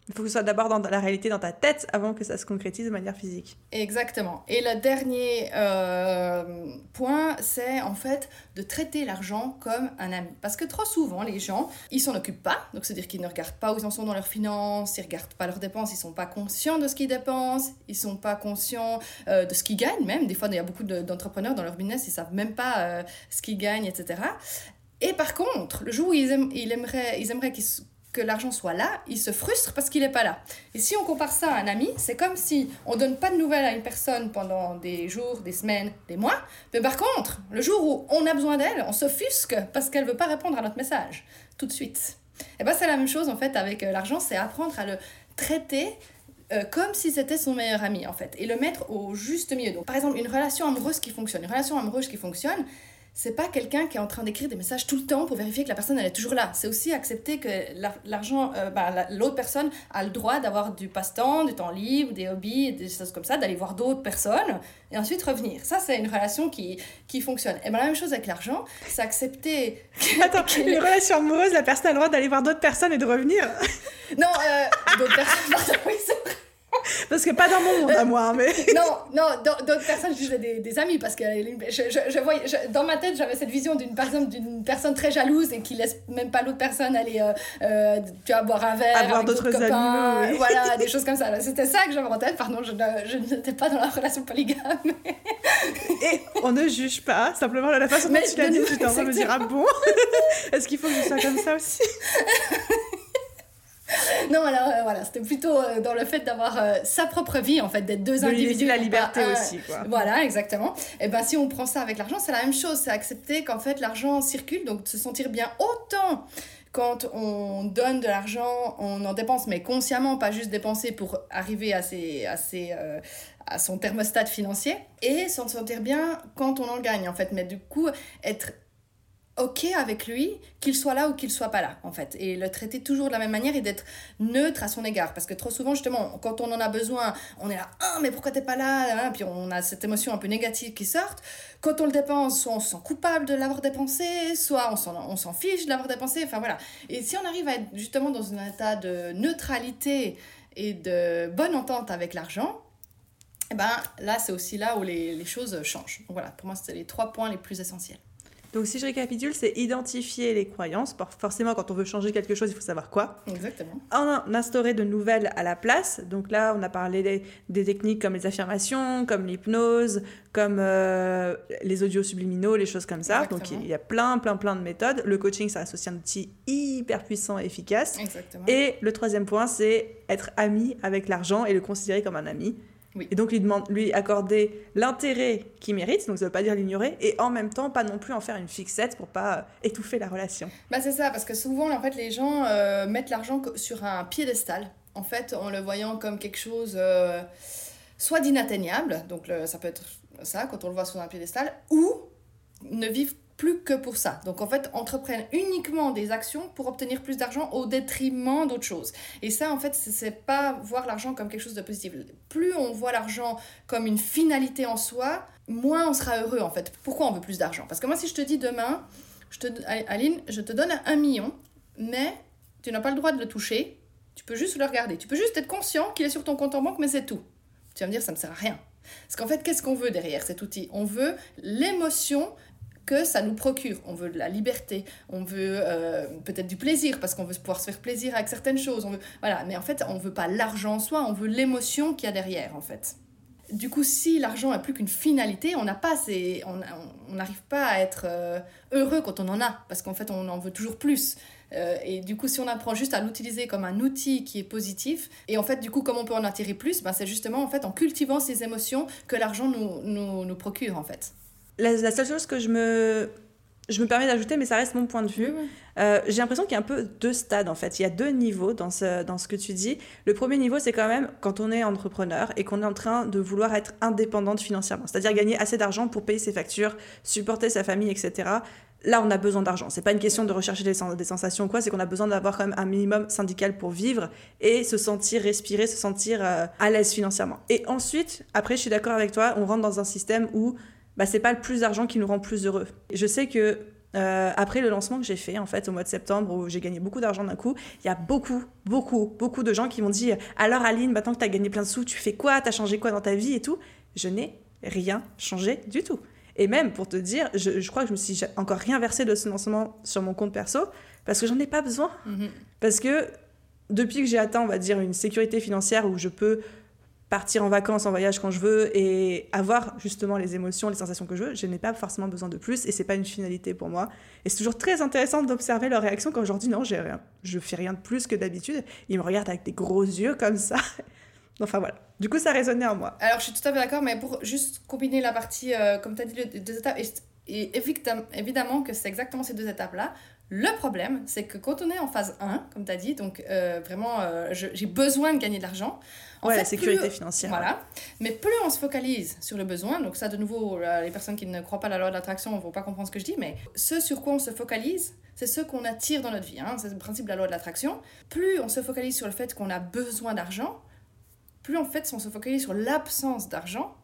Il faut que ce soit d'abord dans la réalité dans ta tête avant que ça se concrétise de manière physique. Exactement. Et le dernier euh, point, c'est en fait de traiter l'argent comme un ami. Parce que trop souvent, les gens, ils s'en occupent pas. Donc, c'est-à-dire qu'ils ne regardent pas où ils en sont dans leurs finances, ils regardent pas leurs dépenses, ils sont pas conscients de ce qu'ils dépensent, ils sont pas conscients euh, de ce qu'ils gagnent même. Des fois, il y a beaucoup d'entrepreneurs dans leur business, ils savent même pas euh, ce qu'ils gagnent, etc. Et par contre, le jour où ils, ils aimeraient, ils aimeraient qu'ils que l'argent soit là, il se frustre parce qu'il n'est pas là. Et si on compare ça à un ami, c'est comme si on donne pas de nouvelles à une personne pendant des jours, des semaines, des mois, mais par contre, le jour où on a besoin d'elle, on s'offusque parce qu'elle veut pas répondre à notre message tout de suite. Et ben c'est la même chose en fait avec euh, l'argent, c'est apprendre à le traiter euh, comme si c'était son meilleur ami en fait et le mettre au juste milieu. Donc par exemple, une relation amoureuse qui fonctionne, une relation amoureuse qui fonctionne, c'est pas quelqu'un qui est en train d'écrire des messages tout le temps pour vérifier que la personne elle est toujours là. C'est aussi accepter que l'argent, euh, bah, l'autre personne a le droit d'avoir du passe-temps, du temps libre, des hobbies, des choses comme ça, d'aller voir d'autres personnes et ensuite revenir. Ça, c'est une relation qui, qui fonctionne. Et ben, la même chose avec l'argent, c'est accepter. *laughs* Attends, une relation amoureuse, la personne a le droit d'aller voir d'autres personnes et de revenir Non, euh, d'autres personnes, pardon, oui, c'est vrai. Parce que pas dans mon monde à moi, hein, mais... *laughs* non, non, d'autres personnes, je disais des, des, amis, parce que je, je, je voyais, dans ma tête, j'avais cette vision d'une personne, d'une personne très jalouse et qui laisse même pas l'autre personne aller, euh, euh, tu vois, boire un verre Avoir d'autres amis, voilà, *laughs* des choses comme ça. C'était ça que j'avais en tête, pardon, je, je n'étais pas dans la relation polygame. *laughs* et on ne juge pas, simplement la façon dont tu l'as dit, tu en train de me dire, ah bon? Est-ce qu'il faut que je sois comme ça aussi? *laughs* non, alors euh, voilà, c'était plutôt euh, dans le fait d'avoir euh, sa propre vie, en fait, d'être deux de individus. la liberté aussi, quoi. Voilà, exactement. Et ben si on prend ça avec l'argent, c'est la même chose. C'est accepter qu'en fait, l'argent circule, donc se sentir bien autant quand on donne de l'argent, on en dépense, mais consciemment, pas juste dépenser pour arriver à, ses, à, ses, à son thermostat financier, et s'en sentir bien quand on en gagne, en fait. Mais du coup, être ok avec lui, qu'il soit là ou qu'il soit pas là, en fait. Et le traiter toujours de la même manière et d'être neutre à son égard. Parce que trop souvent, justement, quand on en a besoin, on est là, ah, mais pourquoi t'es pas là? Puis on a cette émotion un peu négative qui sort. Quand on le dépense, soit on se sent coupable de l'avoir dépensé, soit on s'en fiche de l'avoir dépensé. Enfin voilà. Et si on arrive à être justement dans un état de neutralité et de bonne entente avec l'argent, eh ben là, c'est aussi là où les, les choses changent. Donc voilà, pour moi, c'est les trois points les plus essentiels. Donc si je récapitule, c'est identifier les croyances. Forcément, quand on veut changer quelque chose, il faut savoir quoi. Exactement. En instaurer de nouvelles à la place. Donc là, on a parlé des, techniques comme les affirmations, comme l'hypnose, comme euh, les audios subliminaux, les choses comme ça. Donc il y a plein, plein, plein de méthodes. Le coaching, ça aussi un outil hyper puissant et efficace. Exactement. Et le troisième point, c'est être ami avec l'argent et le considérer comme un ami. Et donc lui, demande, lui accorder l'intérêt qu'il mérite, donc ça ne veut pas dire l'ignorer, et en même temps pas non plus en faire une fixette pour pas euh, étouffer la relation. Bah c'est ça, parce que souvent en fait les gens euh, mettent l'argent sur un piédestal, en fait en le voyant comme quelque chose euh, soit d'inatteignable, donc ça peut être ça quand on le voit sur un piédestal, ou ne vivent plus que pour ça. Donc en fait, entreprennent uniquement des actions pour obtenir plus d'argent au détriment d'autres choses. Et ça, en fait, c'est pas voir l'argent comme quelque chose de positif. Plus on voit l'argent comme une finalité en soi, moins on sera heureux en fait. Pourquoi on veut plus d'argent? Parce que moi, si je te dis demain, je te, Aline, je te donne un million, mais tu n'as pas le droit de le toucher, tu peux juste le regarder. Tu peux juste être conscient qu'il est sur ton compte en banque, mais c'est tout. Tu vas me dire, ça ne sert à rien. Parce qu'en fait, qu'est-ce qu'on veut derrière cet outil? On veut l'émotion que ça nous procure. On veut de la liberté, on veut euh, peut-être du plaisir parce qu'on veut pouvoir se faire plaisir avec certaines choses. On veut, voilà, mais en fait, on veut pas l'argent en soi, on veut l'émotion qu'il y a derrière en fait. Du coup, si l'argent n'a plus qu'une finalité, on n'a pas, on n'arrive pas à être euh, heureux quand on en a parce qu'en fait, on en veut toujours plus. Euh, et du coup, si on apprend juste à l'utiliser comme un outil qui est positif, et en fait, du coup, comment on peut en attirer plus ben, C'est justement en fait en cultivant ces émotions que l'argent nous, nous, nous procure en fait la, seule chose que je me je me permets d'ajouter, mais ça reste mon point de vue. Euh, j'ai l'impression qu'il y a un peu deux stades en fait. Il y a deux niveaux dans ce, dans ce que tu dis. Le premier niveau, c'est quand même quand on est entrepreneur et qu'on est en train de vouloir être indépendante financièrement, c'est-à-dire gagner assez d'argent pour payer ses factures, supporter sa famille, etc. Là, on a besoin d'argent. C'est pas une question de rechercher des, des sensations ou quoi, c'est qu'on a besoin d'avoir quand même un minimum syndical pour vivre et se sentir respirer, se sentir euh, à l'aise financièrement. Et ensuite, après, je suis d'accord avec toi, on rentre dans un système où bah, c'est pas le plus d'argent qui nous rend plus heureux. Je sais que euh, après le lancement que j'ai fait en fait au mois de septembre où j'ai gagné beaucoup d'argent d'un coup, il y a beaucoup, beaucoup, beaucoup de gens qui m'ont dit alors Aline, maintenant que tu as gagné plein de sous, tu fais quoi? Tu as changé quoi dans ta vie et tout? Je n'ai rien changé du tout. Et même pour te dire, je, crois que je me suis encore rien versé de ce lancement sur mon compte perso parce que j'en ai pas besoin. Mhm. Parce que depuis que j'ai atteint, on va dire, une sécurité financière où je peux partir en vacances, en voyage quand je veux et avoir justement les émotions, les sensations que je veux, je n'ai pas forcément besoin de plus et c'est pas une finalité pour moi. Et c'est toujours très intéressant d'observer leur réaction quand je leur dis non, j'ai rien, je fais rien de plus que d'habitude. Ils me regardent avec des gros yeux comme ça. *laughs* enfin voilà. Du coup, ça résonnait en moi. Alors je suis tout à fait d'accord, mais pour juste combiner la partie, euh, comme tu as dit, les deux étapes, et, évidemment que c'est exactement ces deux étapes-là. Le problème, c'est que quand on est en phase 1, comme tu as dit, donc euh, vraiment, euh, j'ai besoin de gagner de l'argent, ouais, la sécurité financière. Voilà. Mais plus on se focalise sur le besoin, donc ça de nouveau, les personnes qui ne croient pas à la loi de l'attraction ne vont pas comprendre ce que je dis, mais ce sur quoi on se focalise, c'est ce qu'on attire dans notre vie. Hein. C'est le principe de la loi de l'attraction. Plus on se focalise sur le fait qu'on a besoin d'argent, plus en fait on se focalise sur l'absence d'argent.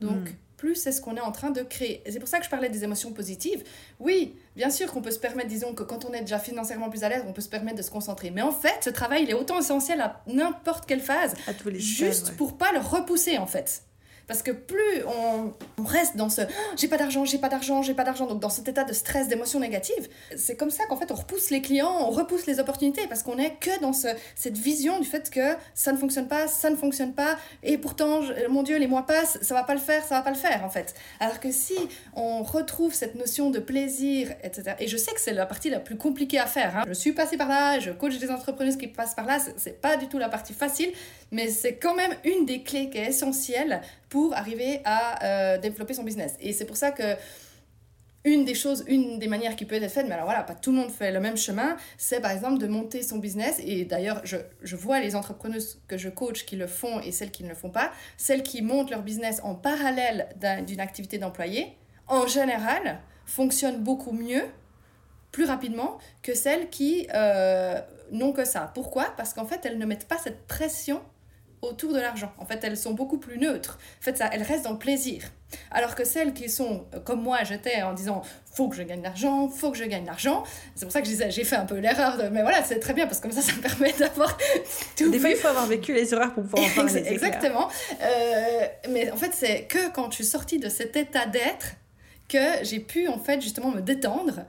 Donc, hmm plus c'est ce qu'on est en train de créer. Et c'est pour ça que je parlais des émotions positives. Oui, bien sûr qu'on peut se permettre, disons que quand on est déjà financièrement plus à l'aise, on peut se permettre de se concentrer. Mais en fait, ce travail, il est autant essentiel à n'importe quelle phase, à tous les juste pour pas le repousser en fait. Parce que plus on, reste dans ce oh, j'ai pas d'argent, j'ai pas d'argent, j'ai pas d'argent, donc dans cet état de stress, d'émotion négative, c'est comme ça qu'en fait on repousse les clients, on repousse les opportunités parce qu'on est que dans ce, cette vision du fait que ça ne fonctionne pas, ça ne fonctionne pas, et pourtant, mon Dieu, les mois passent, ça va pas le faire, ça va pas le faire en fait. Alors que si on retrouve cette notion de plaisir, etc., et je sais que c'est la partie la plus compliquée à faire, hein. je suis passée par là, je coach des entrepreneurs qui passent par là, c'est pas du tout la partie facile, mais c'est quand même une des clés qui est essentielle pour arriver à euh, développer son business. Et c'est pour ça que une des choses, une des manières qui peut être faite, mais alors voilà, pas tout le monde fait le même chemin, c'est par exemple de monter son business. Et d'ailleurs, je, je, vois les entrepreneuses que je coach qui le font et celles qui ne le font pas. Celles qui montent leur business en parallèle d'une activité d'employé, en général, fonctionnent beaucoup mieux, plus rapidement, que celles qui euh, n'ont que ça. Pourquoi? Parce qu'en fait, elles ne mettent pas cette pression autour de l'argent. En fait, elles sont beaucoup plus neutres. En fait, ça, elles restent dans le plaisir. Alors que celles qui sont, euh, comme moi, j'étais en disant faut que je gagne de l'argent, faut que je gagne de l'argent. C'est pour ça que j'ai fait un peu l'erreur de. Mais voilà, c'est très bien parce que comme ça, ça me *laughs* permet d'avoir tout. Des fois, il faut avoir vécu les erreurs pour pouvoir en parler. Exactement. Euh, mais en fait, c'est que quand je suis sortie de cet état d'être que j'ai pu en fait justement me détendre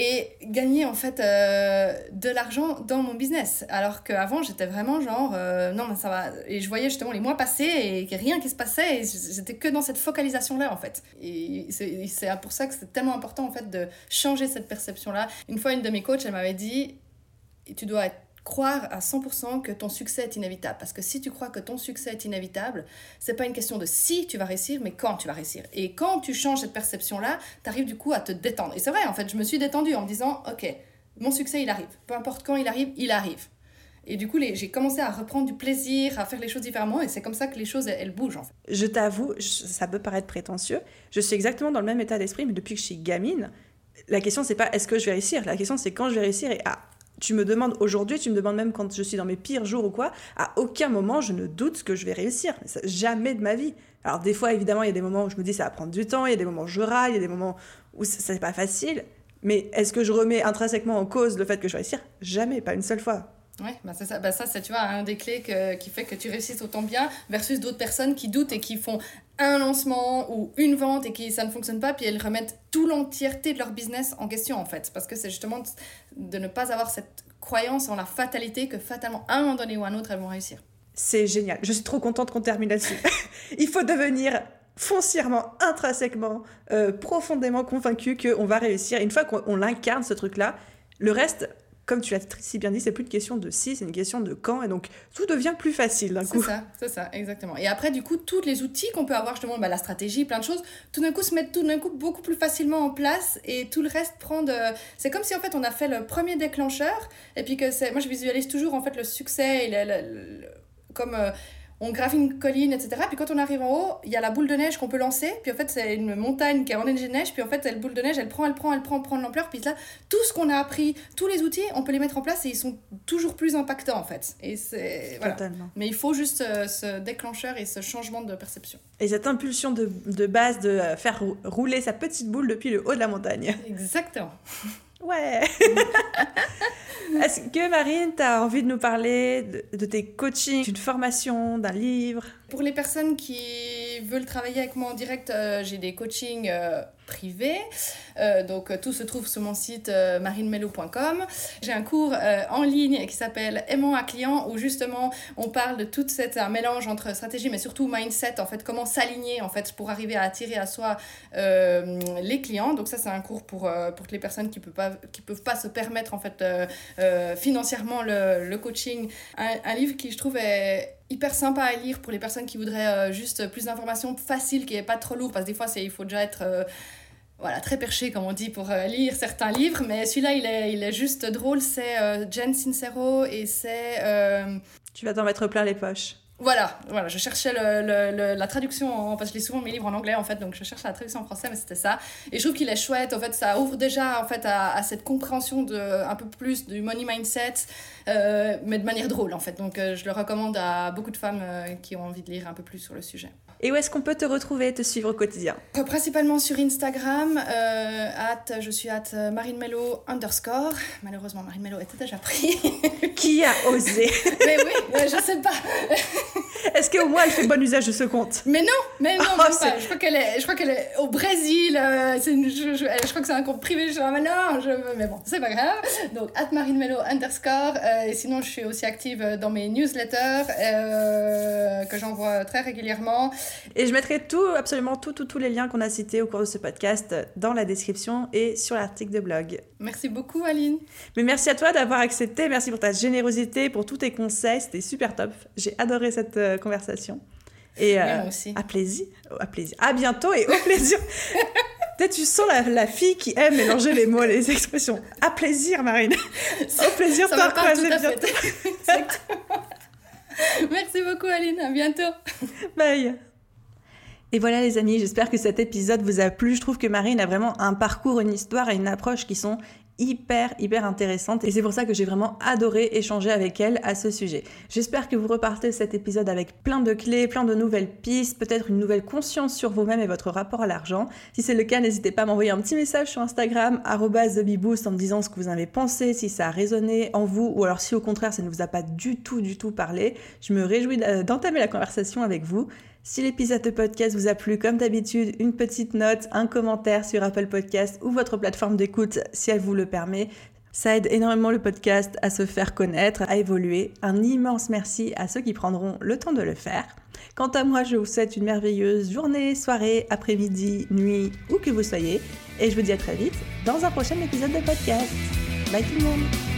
et gagner en fait euh, de l'argent dans mon business. Alors qu'avant, j'étais vraiment genre, euh, non, mais ça va. Et je voyais justement les mois passer et rien qui se passait et j'étais que dans cette focalisation-là en fait. Et c'est pour ça que c'est tellement important en fait de changer cette perception-là. Une fois, une de mes coachs, elle m'avait dit, tu dois être croire à 100% que ton succès est inévitable. Parce que si tu crois que ton succès est inévitable, c'est pas une question de si tu vas réussir, mais quand tu vas réussir. Et quand tu changes cette perception-là, tu arrives du coup à te détendre. Et c'est vrai, en fait, je me suis détendue en me disant, ok, mon succès, il arrive. Peu importe quand il arrive, il arrive. Et du coup, j'ai commencé à reprendre du plaisir, à faire les choses différemment, et c'est comme ça que les choses, elles, bougent. En fait. Je t'avoue, ça peut paraître prétentieux, je suis exactement dans le même état d'esprit, mais depuis que je suis gamine, la question, c'est pas est-ce que je vais réussir, la question, c'est quand je vais réussir, et ah, tu me demandes aujourd'hui, tu me demandes même quand je suis dans mes pires jours ou quoi, à aucun moment je ne doute que je vais réussir. Jamais de ma vie. Alors des fois, évidemment, il y a des moments où je me dis ça va prendre du temps, il y a des moments où je râle, il y a des moments où c'est pas facile. Mais est-ce que je remets intrinsèquement en cause le fait que je vais réussir? Jamais, pas une seule fois. Ouais, bah ça, bah ça c'est tu vois un des clés qui fait que tu réussisses autant bien versus d'autres personnes qui doutent et qui font un lancement ou une vente et qui ça ne fonctionne pas puis elles remettent tout l'entièreté de leur business en question en fait parce que c'est justement de ne pas avoir cette croyance en la fatalité que fatalement à un moment donné ou à un autre elles vont réussir. C'est génial. Je suis trop contente qu'on termine là-dessus. *laughs* Il faut devenir foncièrement, intrinsèquement, euh, profondément convaincu qu'on va réussir. Une fois qu'on l'incarne, ce truc-là, le reste, comme tu l'as si bien dit, c'est plus une question de si, c'est une question de quand, et donc tout devient plus facile d'un coup. C'est ça, c'est ça, exactement. Et après, du coup, tous les outils qu'on peut avoir, justement, bah, la stratégie, plein de choses, tout d'un coup se mettent tout d'un coup beaucoup plus facilement en place, et tout le reste prend de... C'est comme si, en fait, on a fait le premier déclencheur, et puis que c'est... Moi, je visualise toujours, en fait, le succès et le, comme... Euh, on grave une colline, etc. Puis quand on arrive en haut, il y a la boule de neige qu'on peut lancer. Puis en fait, c'est une montagne qui est en de neige. Puis en fait, cette boule de neige, elle prend, elle prend, elle prend, prend de l'ampleur. Puis là, tout ce qu'on a appris, tous les outils, on peut les mettre en place et ils sont toujours plus impactants en fait. Et c'est voilà. Mais il faut juste euh, ce déclencheur et ce changement de perception. Et cette impulsion de, de base de faire rouler sa petite boule depuis le haut de la montagne. Exactement. *laughs* Ouais. *laughs* Est-ce que Marine, tu as envie de nous parler de, tes coachings, d'une formation, d'un livre? Pour les personnes qui veulent travailler avec moi en direct, euh, j'ai des coachings euh, privé. Euh, donc euh, tout se trouve sur mon site euh, marinemelo.com. J'ai un cours en ligne qui s'appelle Aimant à client où justement on parle de tout cet un mélange entre stratégie mais surtout mindset en fait comment s'aligner en fait pour arriver à attirer à soi les clients. Donc ça c'est un cours pour pour les personnes qui peuvent pas qui peuvent pas se permettre en fait financièrement le, le coaching. Un, livre qui je trouve est hyper sympa à lire pour les personnes qui voudraient juste plus d'informations, facile, qui est pas trop lourd, parce que des fois, c'est, il faut déjà être voilà, très perché, comme on dit, pour euh, lire certains livres. Mais celui-là, il est, il est juste drôle. C'est euh, Jen Sincero et c'est. Euh, tu vas t'en mettre plein les poches. Voilà, voilà, je cherchais le, le, la traduction, en, parce que je lis souvent mes livres en anglais en fait, donc je cherche la traduction en français, mais c'était ça. Et je trouve qu'il est chouette, en fait, ça ouvre déjà en fait à, à cette compréhension de un peu plus du money mindset, mais de manière drôle en fait. Donc je le recommande à beaucoup de femmes qui ont envie de lire un peu plus sur le sujet. Et où est-ce qu'on peut te retrouver et te suivre au quotidien Principalement sur Instagram, at, je suis at marinemelo underscore. Malheureusement, Marine Mello était déjà pris. *laughs* qui a osé *laughs* Mais oui, je sais pas. *laughs* Est-ce qu'au moins elle fait bon usage de ce compte Mais non, mais non, oh, pas. Je crois qu'elle est, je crois qu'elle est au Brésil. Euh, je, je, crois que c'est un compte privé. Je suis mais non, je, mais bon, c'est pas grave. Donc at marinemelo underscore. Euh, et sinon, je suis aussi active dans mes newsletters euh, que j'envoie très régulièrement. Et je mettrai tout, absolument tout, tous les liens qu'on a cités au cours de ce podcast dans la description et sur l'article de blog. Merci beaucoup, Aline. Mais merci à toi d'avoir accepté. Merci pour ta générosité, pour tous tes conseils. C'était super top. J'ai adoré cette euh, conversation. Et euh, aussi. à plaisir, à plaisir. À bientôt et au plaisir. *laughs* Peut-être tu sens la, la, fille qui aime mélanger les mots, les expressions. À plaisir, Marine. au plaisir de te recroiser bientôt. *laughs* Merci beaucoup, Aline. À bientôt. Bye. Et voilà les amis, j'espère que cet épisode vous a plu. Je trouve que Marine a vraiment un parcours, une histoire et une approche qui sont hyper, hyper intéressante. Et c'est pour ça que j'ai vraiment adoré échanger avec elle à ce sujet. J'espère que vous repartez cet épisode avec plein de clés, plein de nouvelles pistes, peut-être une nouvelle conscience sur vous-même et votre rapport à l'argent. Si c'est le cas, n'hésitez pas à m'envoyer un petit message sur Instagram, TheBeBoost, en me disant ce que vous avez pensé, si ça a résonné en vous, ou alors si au contraire ça ne vous a pas du tout, du tout parlé. Je me réjouis d'entamer la conversation avec vous. Si l'épisode de podcast vous a plu, comme d'habitude, une petite note, un commentaire sur Apple Podcast ou votre plateforme d'écoute si elle vous le permet. Ça aide énormément le podcast à se faire connaître, à évoluer. Un immense merci à ceux qui prendront le temps de le faire. Quant à moi, je vous souhaite une merveilleuse journée, soirée, après-midi, nuit, où que vous soyez. Et je vous dis à très vite dans un prochain épisode de podcast. Bye tout le monde